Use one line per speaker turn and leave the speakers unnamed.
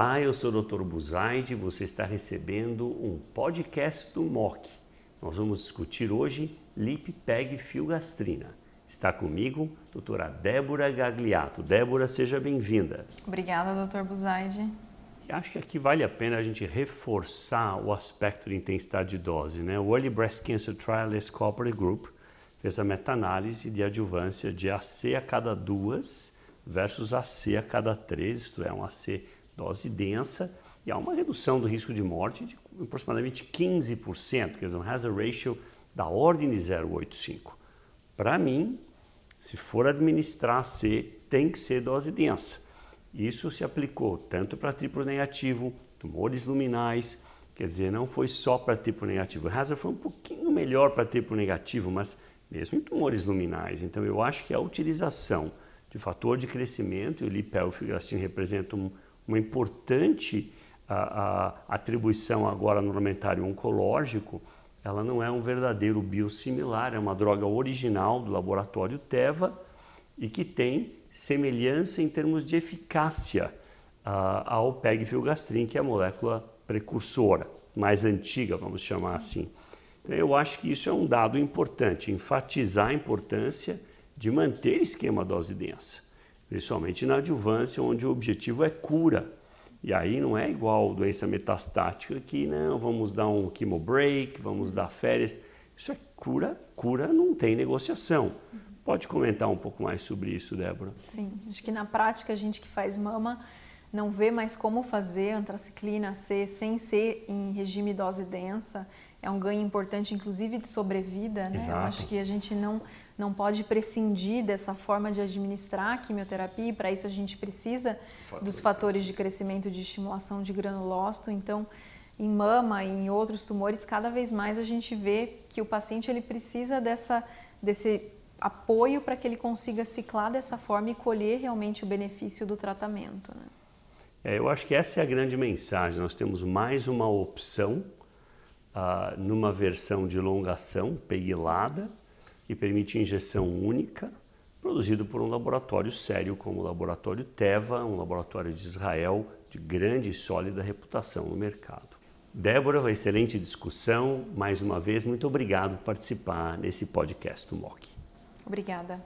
Olá, eu sou o Dr. Buzaide você está recebendo um podcast do MOC. Nós vamos discutir hoje LIP, PEG e filgastrina. Está comigo doutora Débora Gagliato. Débora, seja bem-vinda.
Obrigada, Dr. Buzaide.
Acho que aqui vale a pena a gente reforçar o aspecto de intensidade de dose. Né? O Early Breast Cancer Trialist Cooperative Group fez a meta-análise de adjuvância de AC a cada duas versus AC a cada três, isto é, um AC dose densa, e há uma redução do risco de morte de aproximadamente 15%, quer dizer, um hazard ratio da ordem de 0,85. Para mim, se for administrar C, tem que ser dose densa. Isso se aplicou tanto para triplo negativo, tumores luminais, quer dizer, não foi só para triplo negativo. O hazard foi um pouquinho melhor para triplo negativo, mas mesmo em tumores luminais. Então, eu acho que a utilização de fator de crescimento, e o lipelfilgrastim representa um, uma importante a, a atribuição agora no armamentário oncológico, ela não é um verdadeiro biosimilar, é uma droga original do laboratório Teva e que tem semelhança em termos de eficácia uh, ao pegfilgrastim, que é a molécula precursora, mais antiga, vamos chamar assim. Então, eu acho que isso é um dado importante, enfatizar a importância de manter esquema dose densa, principalmente na adjuvância, onde o objetivo é cura. E aí não é igual doença metastática que não, vamos dar um chemo break, vamos dar férias. Isso é cura, cura não tem negociação. Pode comentar um pouco mais sobre isso, Débora?
Sim, acho que na prática a gente que faz mama não vê mais como fazer antraciclina C sem ser em regime dose densa. É um ganho importante, inclusive, de sobrevida. Né?
Exato. Eu
acho que a gente não não pode prescindir dessa forma de administrar a quimioterapia e para isso a gente precisa dos fatores de crescimento de estimulação de granulócito. Então, em mama e em outros tumores, cada vez mais a gente vê que o paciente ele precisa dessa, desse apoio para que ele consiga ciclar dessa forma e colher realmente o benefício do tratamento. Né?
É, eu acho que essa é a grande mensagem. Nós temos mais uma opção uh, numa versão de longação, peguilada, que permite injeção única, produzido por um laboratório sério como o Laboratório Teva, um laboratório de Israel de grande e sólida reputação no mercado. Débora, excelente discussão. Mais uma vez, muito obrigado por participar nesse podcast do MOC.
Obrigada.